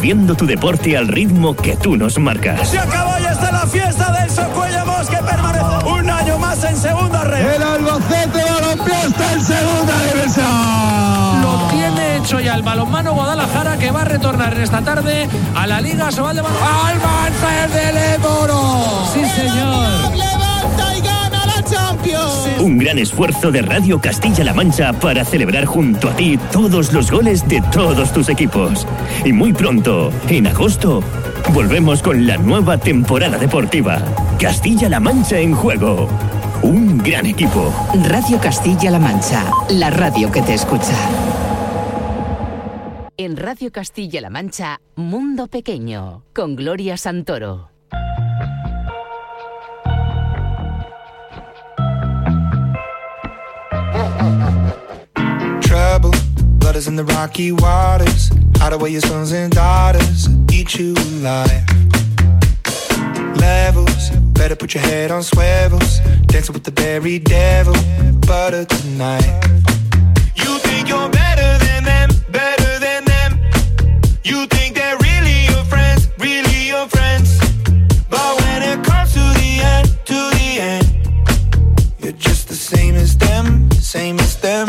viviendo tu deporte al ritmo que tú nos marcas. Se acabó ya está la fiesta del Socuellamos que permanece un año más en segunda red. El Albacete Balompié está en segunda división. Lo tiene hecho ya el balonmano Guadalajara que va a retornar en esta tarde a la Liga Sobal de Balonmano. ¡Al del Eboro! Sí, señor. Un gran esfuerzo de Radio Castilla-La Mancha para celebrar junto a ti todos los goles de todos tus equipos. Y muy pronto, en agosto, volvemos con la nueva temporada deportiva. Castilla-La Mancha en juego. Un gran equipo. Radio Castilla-La Mancha, la radio que te escucha. En Radio Castilla-La Mancha, Mundo Pequeño, con Gloria Santoro. Blood in the rocky waters. Hide away your sons and daughters, eat you alive. Levels, better put your head on swivels. Dancing with the very devil, butter tonight. You think you're better than them, better than them. You think they're really your friends, really your friends. But when it comes to the end, to the end, you're just the same as them, same as them.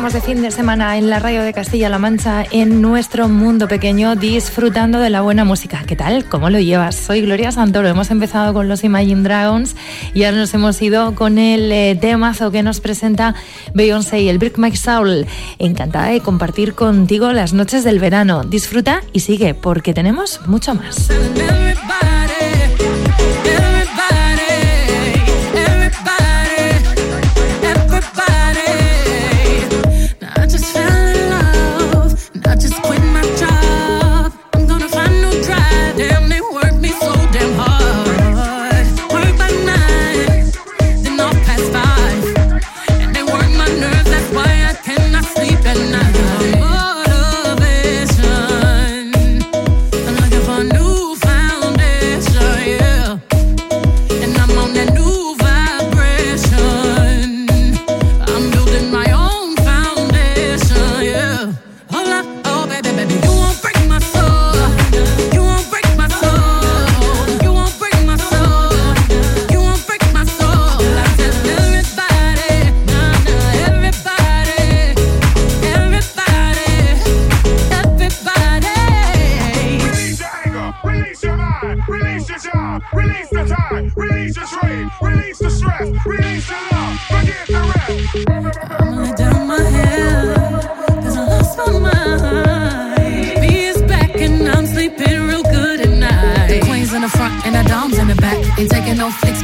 Estamos de fin de semana en la radio de Castilla-La Mancha, en nuestro mundo pequeño, disfrutando de la buena música. ¿Qué tal? ¿Cómo lo llevas? Soy Gloria Santoro. Hemos empezado con los Imagine Dragons y ahora nos hemos ido con el eh, temazo que nos presenta Beyoncé y el Brick My Soul. Encantada de compartir contigo las noches del verano. Disfruta y sigue, porque tenemos mucho más.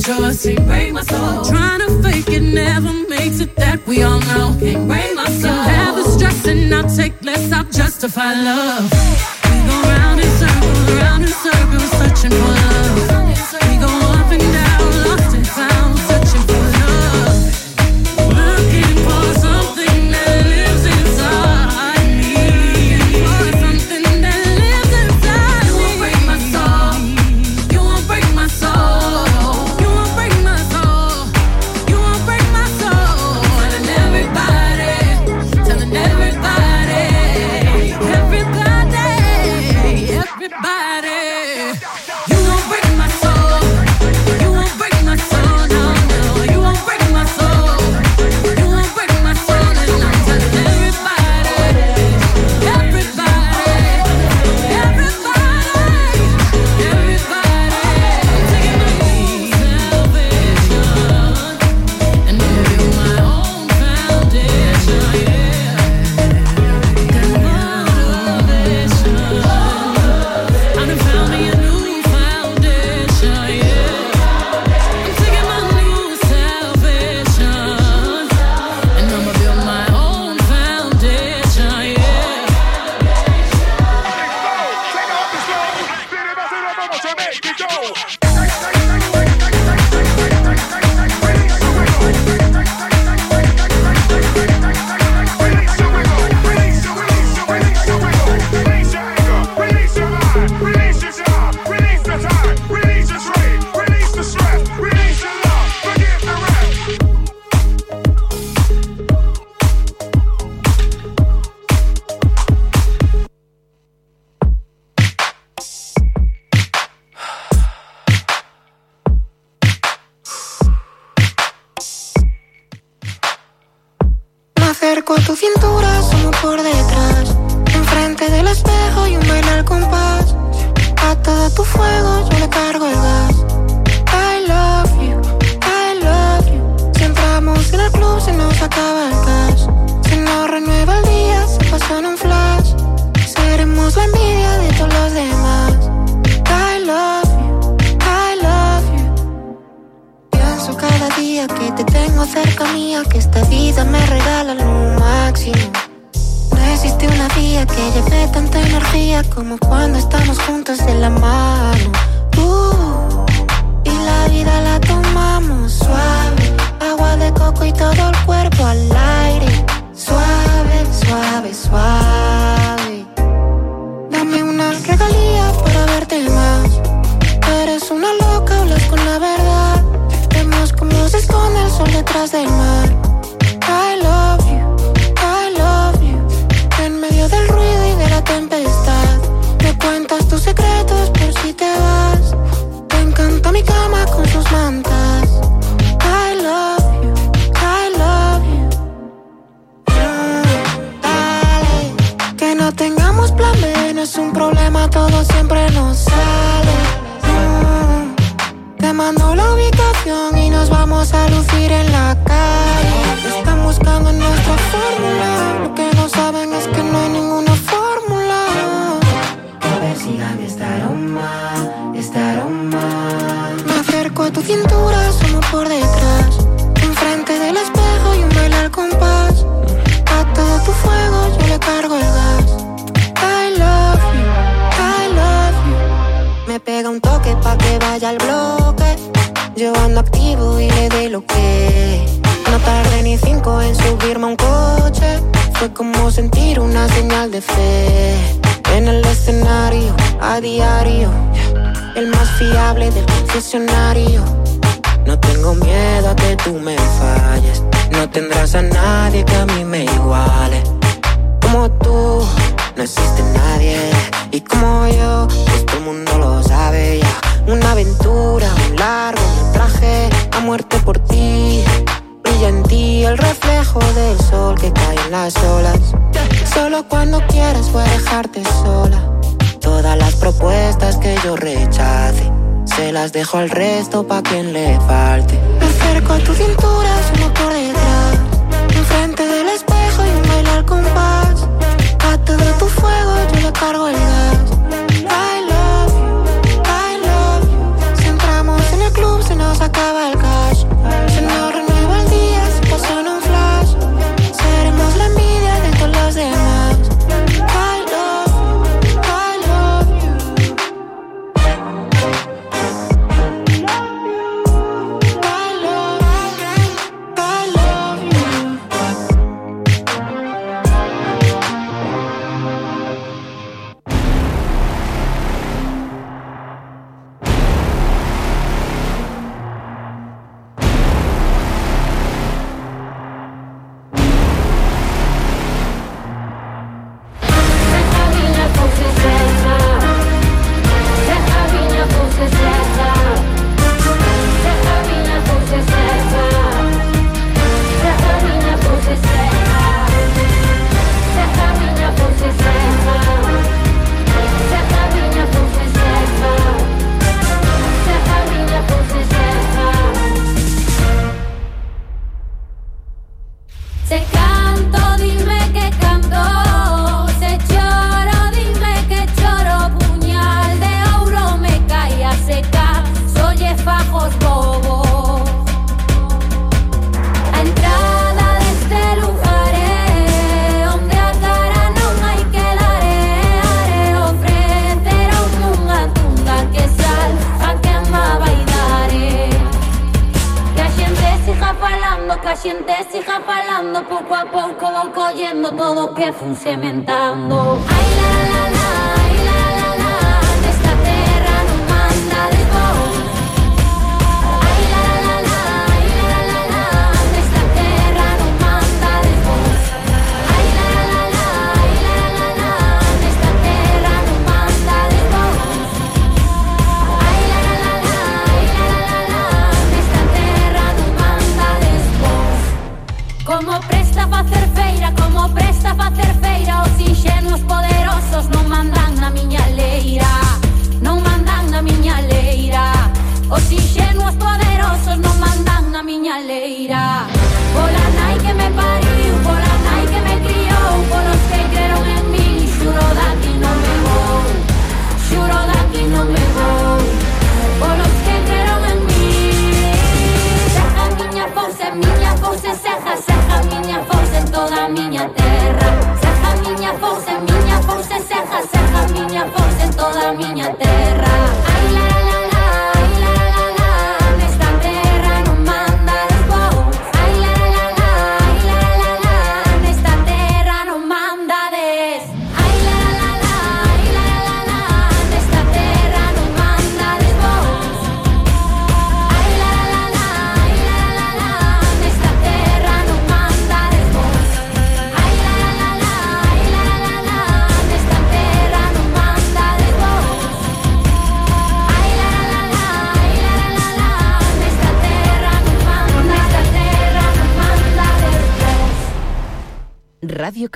Yours. Can't break my soul. Trying to fake it never makes it. That we all know. Can't break my soul. Have the stress and I'll take less. I'll justify love. Acerco a tu cintura, sumo por detrás. Enfrente del espejo y un baile al compás. A todo tu fuego yo le cargo el gas. I love you, I love you. Si entramos en el club se nos acaba el cash. Si no renueva el día se pasa en un flash. Seremos la envidia de todos los demás. Que te tengo cerca mía, que esta vida me regala lo máximo. No existe una vía que lleve tanta energía como cuando estamos juntos de la mano. Uh, y la vida la tomamos suave, agua de coco y todo el cuerpo al aire. Suave, suave, suave. Dame una regalía para verte más. Eres una loca, hablas con la verdad. Sol detrás del mar. I love you, I love you. En medio del ruido y de la tempestad. Me cuentas tus secretos por si te vas. Te encanta mi cama con sus mantas. I love you, I love you. Mm, dale. Que no tengamos plan B no es un problema, todo siempre nos sale. Mm, te mando la ubicación nos vamos a lucir en la calle. Están buscando nuestra fórmula. Lo que no saben es que no hay ninguna fórmula. Persigan este aroma, este aroma. Me acerco a tu cintura, sumo por detrás. Enfrente del espejo y un baile compás. A todo tu fuego yo le cargo el gas. I love you, I love you. Me pega un toque pa' que vaya al bloque. Yo ando activo y le doy lo que. No tardé ni cinco en subirme a un coche. Fue como sentir una señal de fe. En el escenario, a diario. El más fiable del concesionario. No tengo miedo a que tú me falles. No tendrás a nadie que a mí me iguale. Como tú, no existe nadie. Y como yo, pues todo el mundo lo sabe ya. Una aventura, un largo traje a muerte por ti. Brilla en ti el reflejo del sol que cae en las olas. Solo cuando quieras voy a dejarte sola. Todas las propuestas que yo rechace, se las dejo al resto pa' quien le falte. Me acerco a tu cintura, solo por detrás. Enfrente del espejo y un baile al compás. A todo tu fuego yo le cargo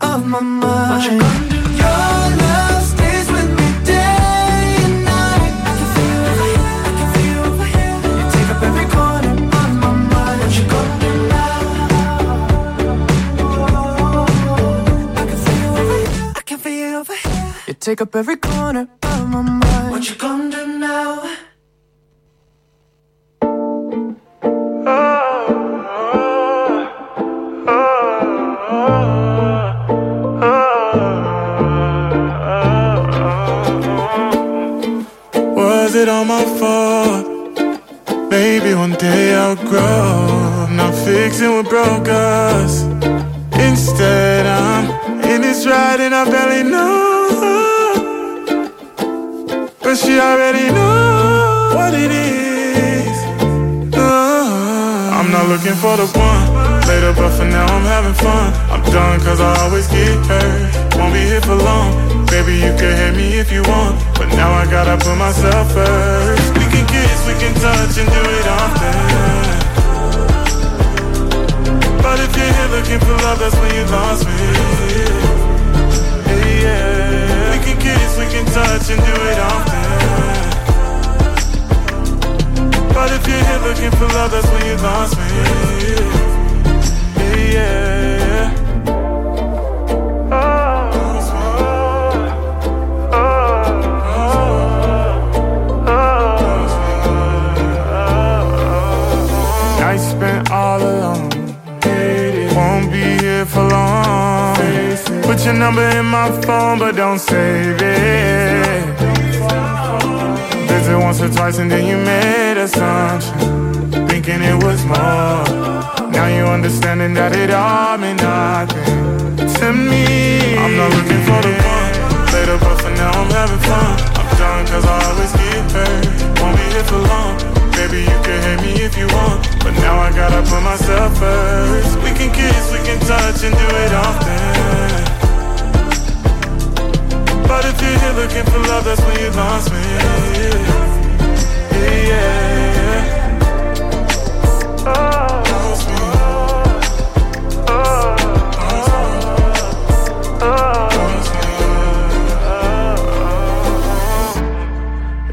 Of my mind. What you gonna do? Your love stays with me day and night. I can feel over here, I can feel over here. You take up every corner of my mind. What you gonna do now? I can feel over here, I can feel over here. You take up every corner of my mind. What you gonna do now? Fixing what broke us. Instead, I'm in this ride and I barely know. But she already knows what it is. Uh, I'm not looking for the one later, but for now I'm having fun. I'm done cause I always get hurt. Won't be here for long. Baby, you can hit me if you want. But now I gotta put myself first. We can kiss, we can touch and do it often. But if you're here looking for love, that's when you lost me. Hey, yeah. We can kiss, we can touch and do it often. But if you're here looking for love, that's when you lost me. Hey, yeah. Put your number in my phone, but don't save it. Visit once or twice and then you made a assumption, thinking it was more. Now you're understanding that it all meant nothing to me. I'm not looking for the one later, but for now I'm having fun. I'm done cause I always get hurt. Won't be here for long. Baby, you can hate me if you want, but now I gotta put myself first. We can kiss, we can touch and do it often. But if you're here looking for love, that's when you lost me. Yeah, yeah. Lost me.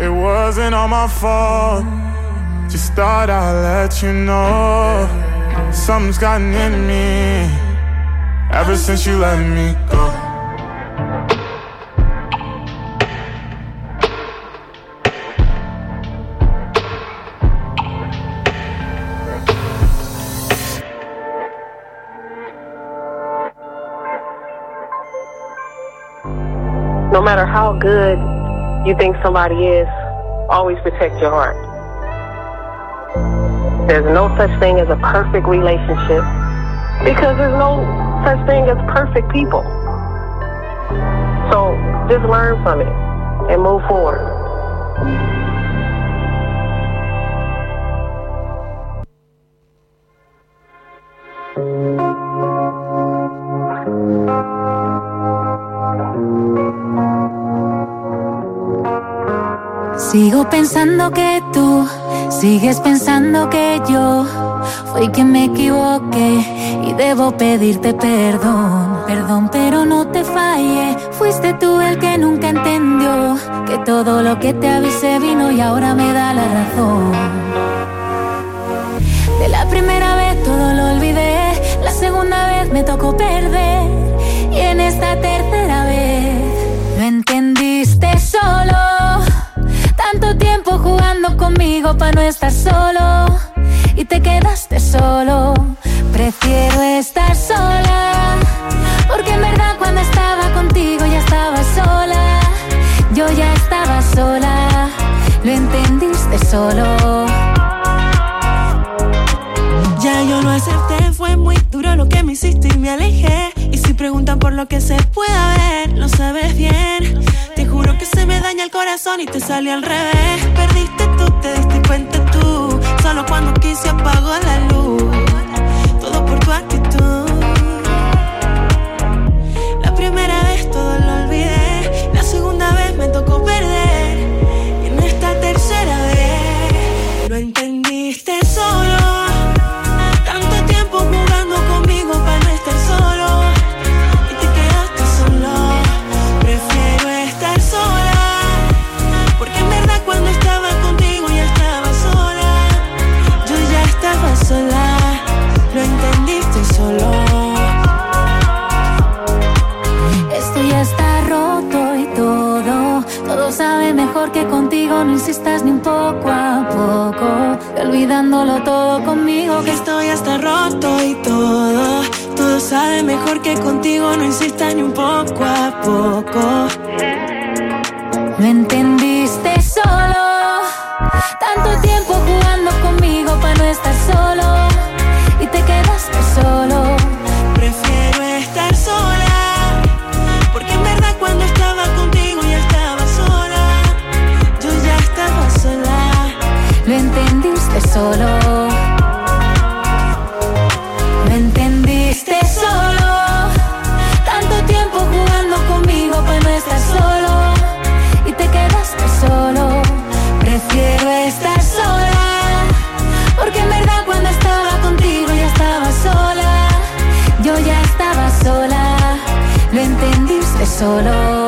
It wasn't all my fault. Just thought I'd let you know something's gotten in me ever since you let me go. No matter how good you think somebody is, always protect your heart. There's no such thing as a perfect relationship because there's no such thing as perfect people. So just learn from it and move forward. Sigo pensando que tú sigues pensando que yo Fue que me equivoqué y debo pedirte perdón. Perdón, pero no te fallé. Fuiste tú el que nunca entendió que todo lo que te avisé vino y ahora me da la razón. De la primera vez todo lo olvidé, la segunda vez me tocó perder y en esta tercera conmigo para no estar solo y te quedaste solo. Prefiero estar sola porque en verdad cuando estaba contigo ya estaba sola. Yo ya estaba sola, lo entendiste solo. Ya yo lo acepté, fue muy duro lo que me hiciste y me alejé. Y si preguntan por lo que se pueda ver, lo sabes bien. Se me daña el corazón y te sale al revés. Perdiste tú, te diste cuenta tú. Solo cuando quise apagó la luz. Y Olvidándolo todo conmigo. Que estoy hasta roto y todo. Todo sabe mejor que contigo, no insistas ni un poco a poco. Lo entendiste solo. Tanto tiempo jugando conmigo para no estar solo. Y te quedaste solo. Solo. Lo entendiste solo. Tanto tiempo jugando conmigo para no estar solo. Y te quedaste solo. Prefiero estar sola. Porque en verdad cuando estaba contigo ya estaba sola. Yo ya estaba sola. Lo entendiste solo.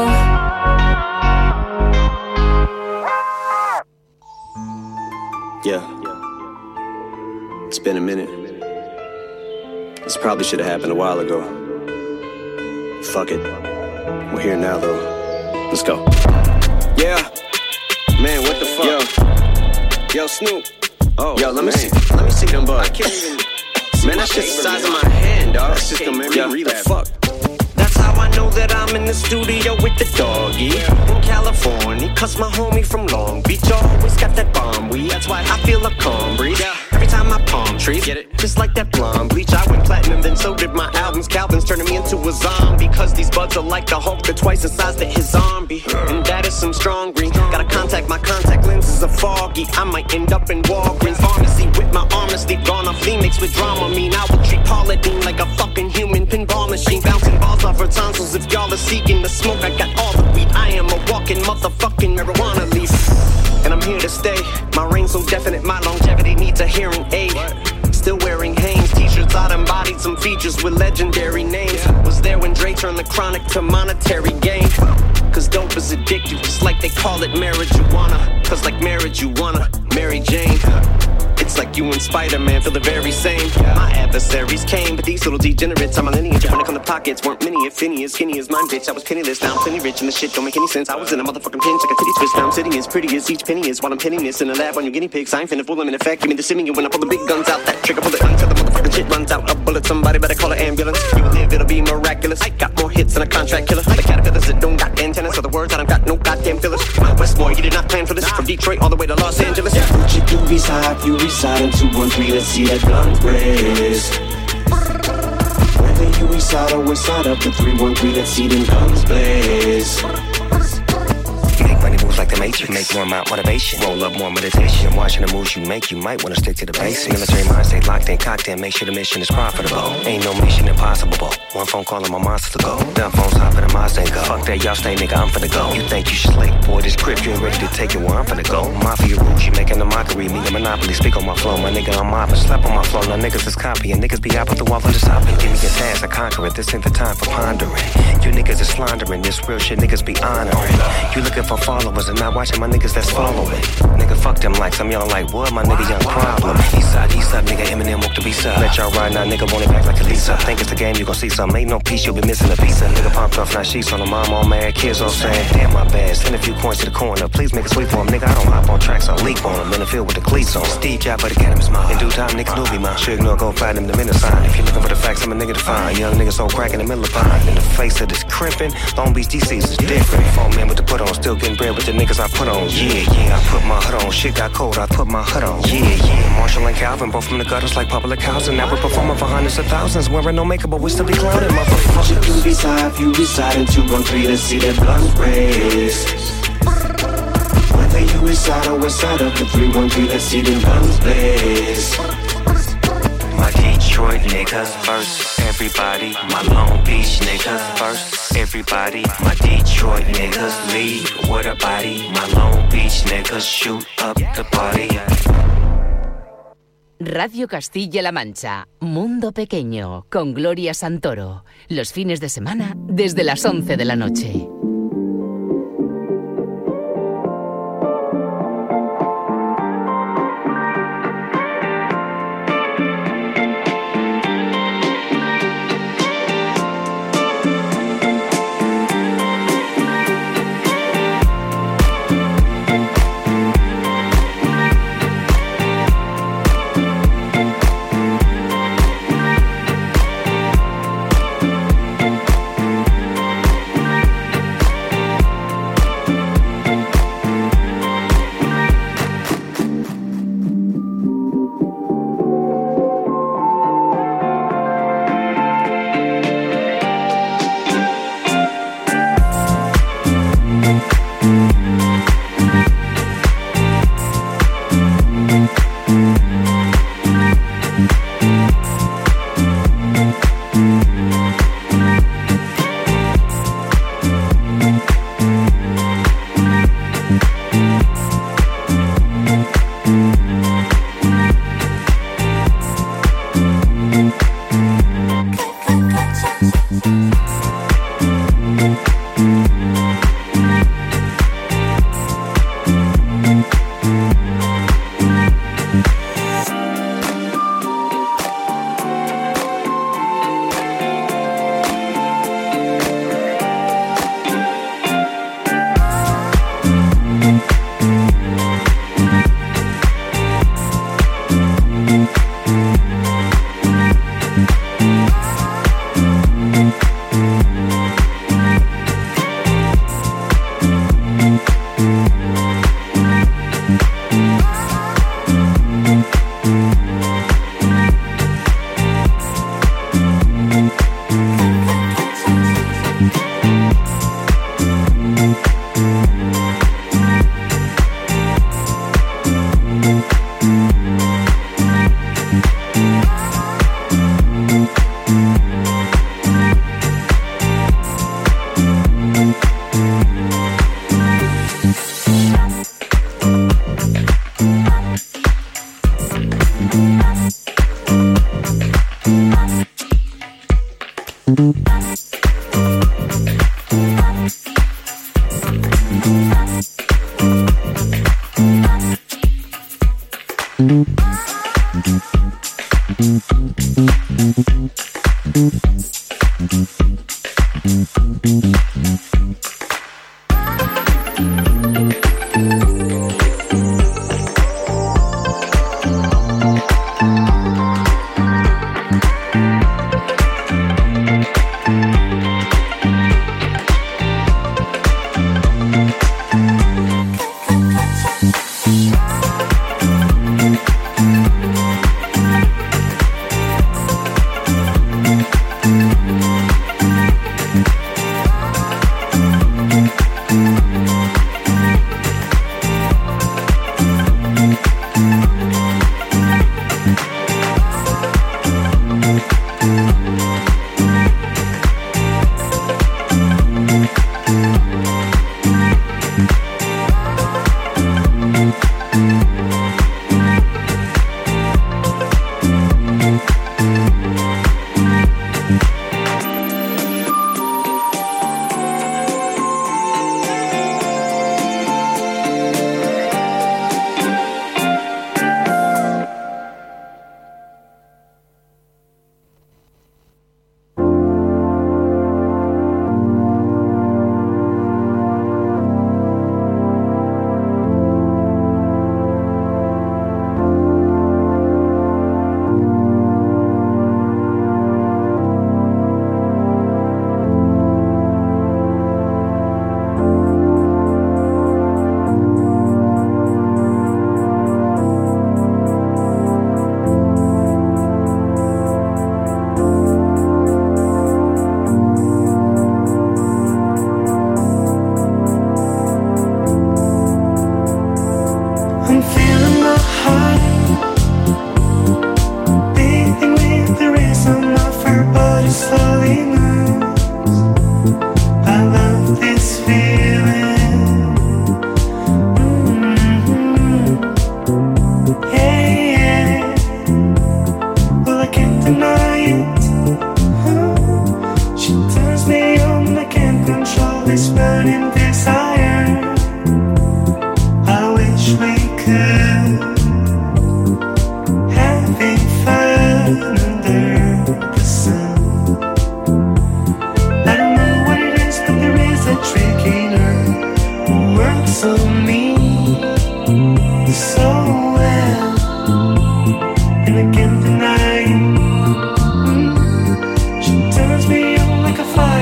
Been a minute. This probably should have happened a while ago. Fuck it. We're here now, though. Let's go. Yeah. Man, what the fuck? Yo. Yo, Snoop. Oh, yo, let me see. Let me see them bugs. I can't even. Man, that's just the size of my hand, dog. That shit gonna make me relapse. Fuck. That's how I know that I'm in the studio with the doggy in California. Cause my homie from Long Beach always got that bomb weed. That's why I feel a calm breeze. Every time I palm trees, get it? Just like that blonde bleach. I went platinum, then so did my albums. Calvin's turning me into a zombie. Cause these buds are like the Hulk, they're twice the size that his zombie. And that is some strong green. Gotta contact my contact lenses are foggy. I might end up in Walgreens pharmacy with my arm asleep. Gone off Phoenix with drama. Mean I would treat Paula Deen like a fucking human pinball machine. Bouncing balls off her tonsils. If y'all are seeking the smoke, I got all the weed. I am a walking motherfucking marijuana leaf. And I'm here to stay. My reign so definite, my longevity needs a hearing aid. Still wearing Hanes t-shirts, I embodied some features with legendary names. Was there when Dre turned the chronic to monetary gain. Cause dope is addictive, just like they call it marijuana. Cause like marriage, you wanna Mary Jane. Like you and Spider-Man feel the very same. My adversaries came, but these little degenerates, I'm a lineage. When it come to pockets, weren't many, if any, as skinny as mine, bitch. I was penniless, now I'm plenty rich, and the shit don't make any sense. I was in a motherfucking pinch like a titty twist. Now I'm sitting as pretty as each penny is while I'm pinning this in a lab on your guinea pigs. I ain't finna fool them in effect. Give me the simming when I pull the big guns out. That trigger pull it until the motherfucking shit runs out. A bullet, somebody better call an ambulance. You live, it'll be miraculous. I got more hits than a contract killer. The caterpillars that don't got antennas. So the words I don't got no goddamn fillers. My Westmore, you did not plan for this. From Detroit all the way to Los Angeles. Gucci doobies high, you reside in 213, let's see that blunt raise. Whether you reside or side up in 313, let's see them guns blaze. Money moves like motivate you. Make more amount motivation. Roll up more meditation. Watching the moves you make, you might wanna stick to the basics. Military mind stay locked in, cocked in. Make sure the mission is profitable. Ain't no mission impossible. One phone call and my monsters to go. Dumb phones hop in the Mazda and go. Fuck that, y'all stay, nigga. I'm finna go. You think you slick, boy? This grip, you ain't ready to take it where I'm finna go. Mafia rules, you making a mockery. Me a monopoly. Speak on my flow, my nigga. I'm mopping. Slap on my flow. Now niggas is copying. Niggas be out with the wall for the stopping. Give me a task, I conquer it. This ain't the time for pondering. You niggas is slandering. This real shit, niggas be honoring. You looking for followers and not watching my niggas that's following. Nigga, fuck them likes. I'm yelling like, what? My nigga, young problem. East side, east side, nigga. Eminem woke the beast up. Let y'all ride now, nigga. Want it back like a Lisa. Think it's the game, you gon' see some. Ain't no piece, you'll be missing a piece. Nigga pumped off, now sheets on the mom, all mad. Kids all saying, damn, my bad. Send a few coins to the corner. Please make a sweep for him, nigga. I don't hop on tracks, I leap on him. In the field with the cleats on. Steve Jobs for the Academy's mine. In due time, niggas knew me, mine. Sure ignore, go find him the minute sign. If you looking for the facts, I'm a nigga to find. Young nigga so crack in the middle of pine. In the face of this crimping, Long Beach DC's is different. Four men with the put on, still getting bread with the niggas I put on. Yeah, yeah, I put my hood on. Shit got cold, I put my hood on. Yeah, yeah. Marshall and Calvin, both from the gutters like public housing. Now we're performing for hundreds of thousands. Wearing no makeup, but we still be clowning, motherfuckers. You if you reside in 213 to see that blunt race. Whether you reside or inside of the 313, let's see them guns blaze. My Detroit niggas first, everybody. My Long Beach niggas first, everybody. My Detroit niggas lead with a body. My Long Beach niggas shoot up the party. Radio Castilla-La Mancha, Mundo Pequeño, con Gloria Santoro. Los fines de semana desde las 11 de la noche.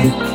Bye.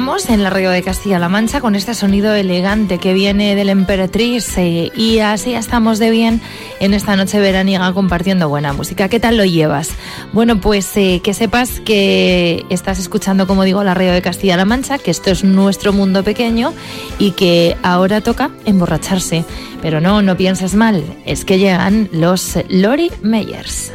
Estamos en la radio de Castilla-La Mancha con este sonido elegante que viene del Emperatriz eh, y así estamos de bien en esta noche veraniega compartiendo buena música. ¿Qué tal lo llevas? Bueno, pues eh, que sepas que estás escuchando, como digo, la radio de Castilla-La Mancha, que esto es nuestro mundo pequeño y que ahora toca emborracharse. Pero no, no pienses mal, es que llegan los Lori Meyers.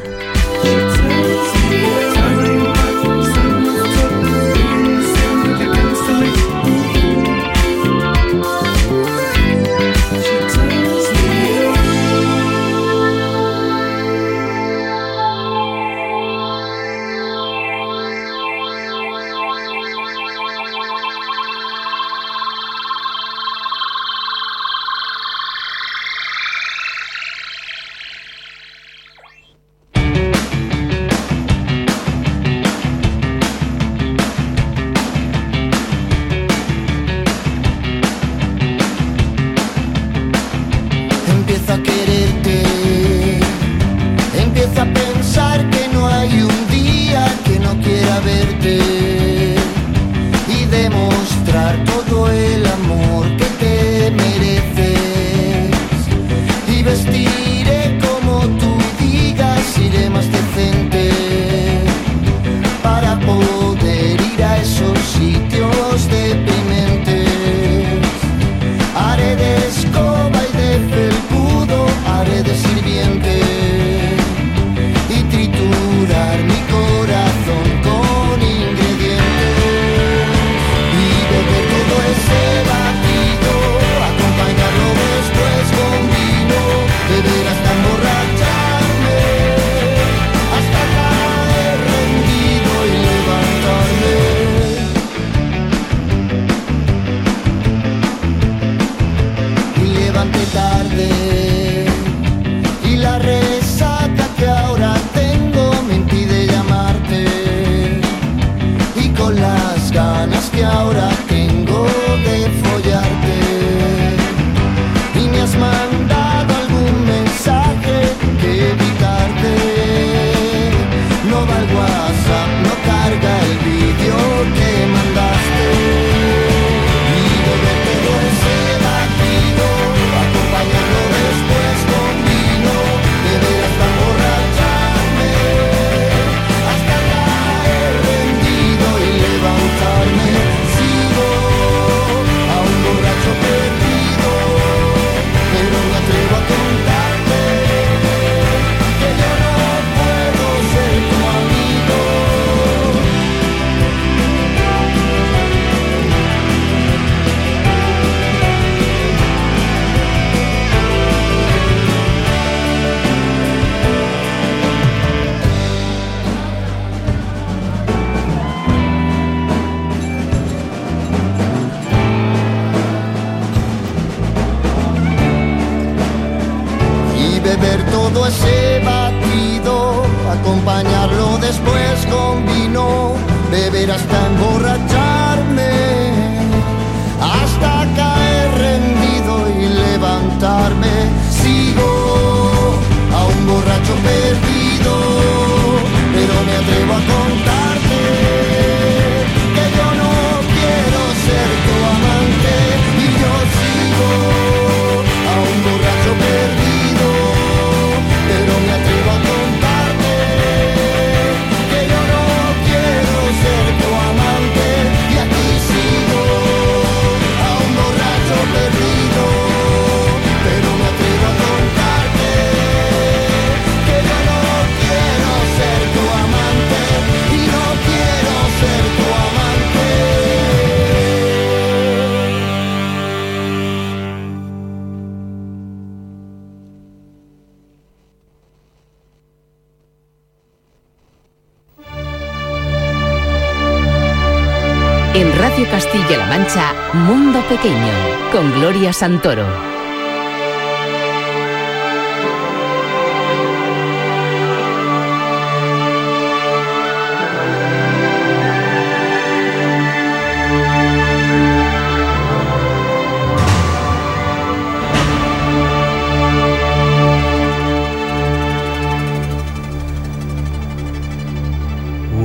Gloria Santoro.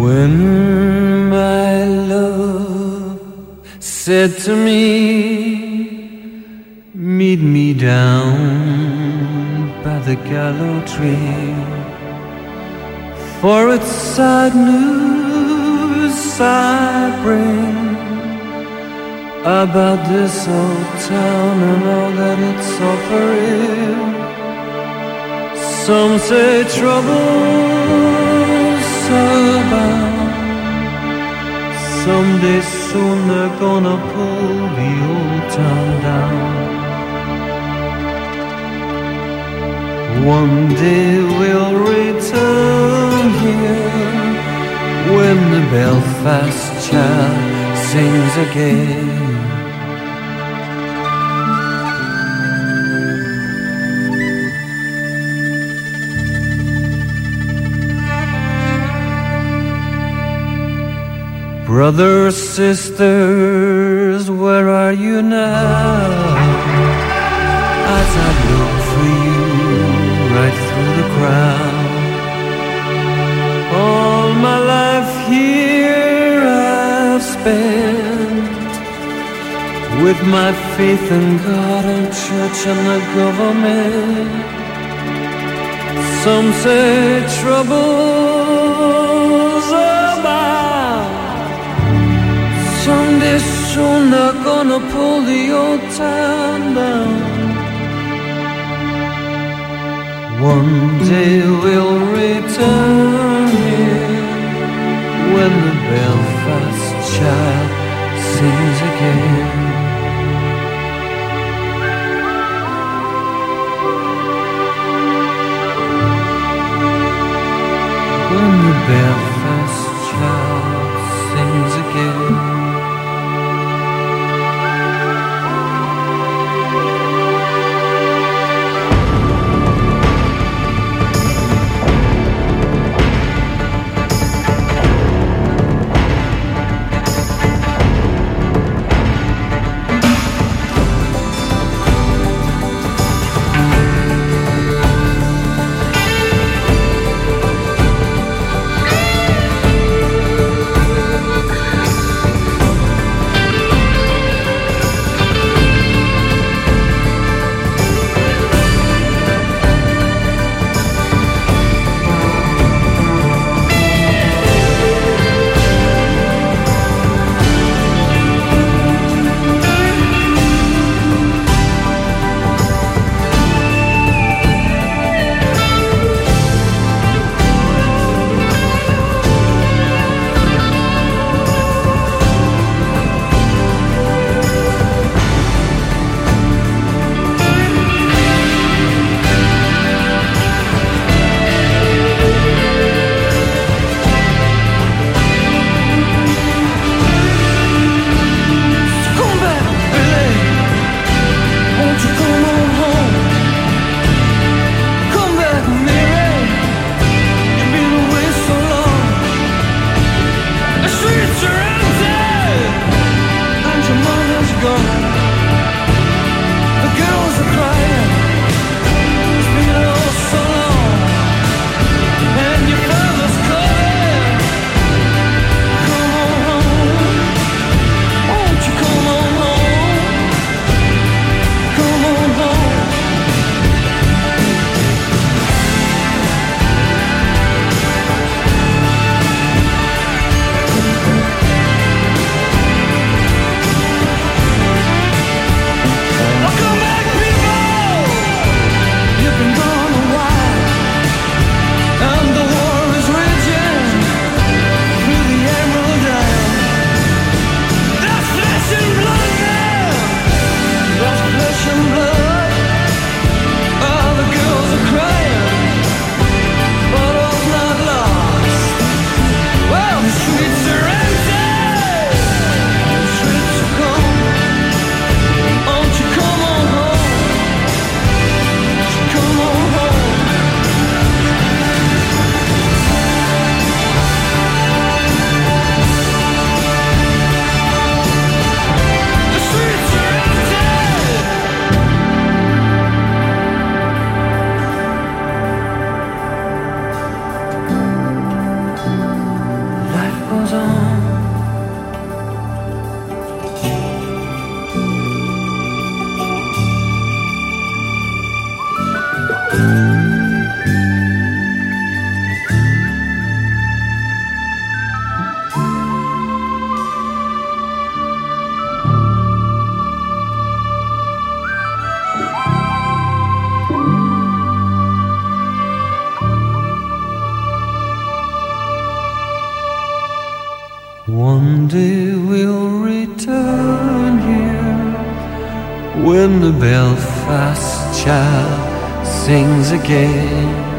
When my love said to me, about this old town and all that it's offering. Some say trouble's abound. Someday soon they're gonna pull the old town down. One day we'll return here when the Belfast child sings again. Brothers, sisters, where are you now? As I look for you right through the crowd. All my life here I've spent with my faith in God and church and the government. Some say troubles Someday soon they're gonna pull the old town down. One day we'll return here when the Belfast child sings again. When the Belfast One day we'll return here when the Belfast child sings again.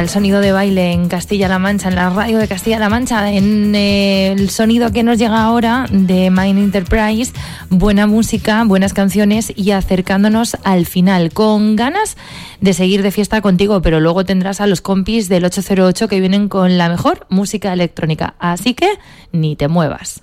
El sonido de baile en Castilla-La Mancha, en la radio de Castilla-La Mancha, en eh, el sonido que nos llega ahora de Mind Enterprise, buena música, buenas canciones y acercándonos al final, con ganas de seguir de fiesta contigo, pero luego tendrás a los compis del 808 que vienen con la mejor música electrónica. Así que ni te muevas.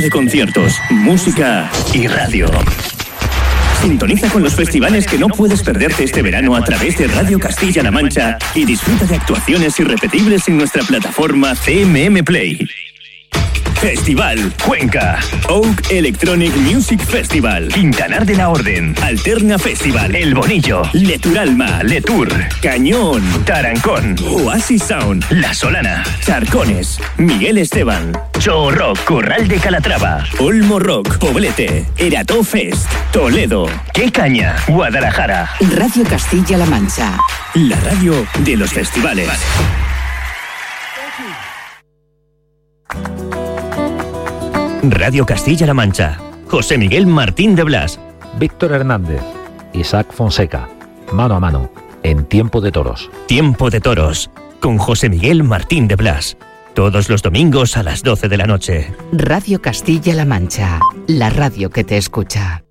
De conciertos, música y radio. Sintoniza con los festivales que no puedes perderte este verano a través de Radio Castilla-La Mancha y disfruta de actuaciones irrepetibles en nuestra plataforma CMM Play. Festival Cuenca. Oak Electronic Music Festival. Quintanar de la Orden. Alterna Festival. El Bonillo. Leturalma. Letour. Cañón. Tarancón. Oasis Sound. La Solana. Charcones. Miguel Esteban. Show Rock. Corral de Calatrava. Olmo Rock. Poblete. Erató Fest. Toledo. Qué Caña. Guadalajara. Radio Castilla-La Mancha. La radio de los festivales. Radio Castilla-La Mancha. José Miguel Martín de Blas. Víctor Hernández, Isaac Fonseca, mano a mano, en Tiempo de Toros. Tiempo de Toros. Con José Miguel Martín de Blas. Todos los domingos a las 12 de la noche. Radio Castilla-La Mancha. La radio que te escucha.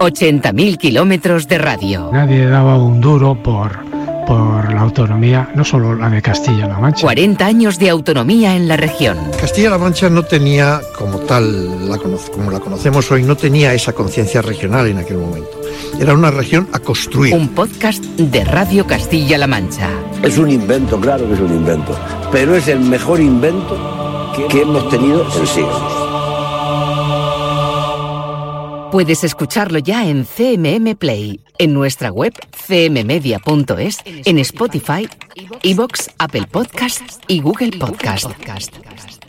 80.000 kilómetros de radio. Nadie daba un duro por, por la autonomía, no solo la de Castilla-La Mancha. 40 años de autonomía en la región. Castilla-La Mancha no tenía, como tal, la como la conocemos hoy, no tenía esa conciencia regional en aquel momento. Era una región a construir. Un podcast de Radio Castilla-La Mancha. Es un invento, claro que es un invento, pero es el mejor invento que, que hemos tenido en siglos. Puedes escucharlo ya en CMM Play, en nuestra web cmmedia.es, en Spotify, iVoox, Apple Podcasts y Google Podcasts.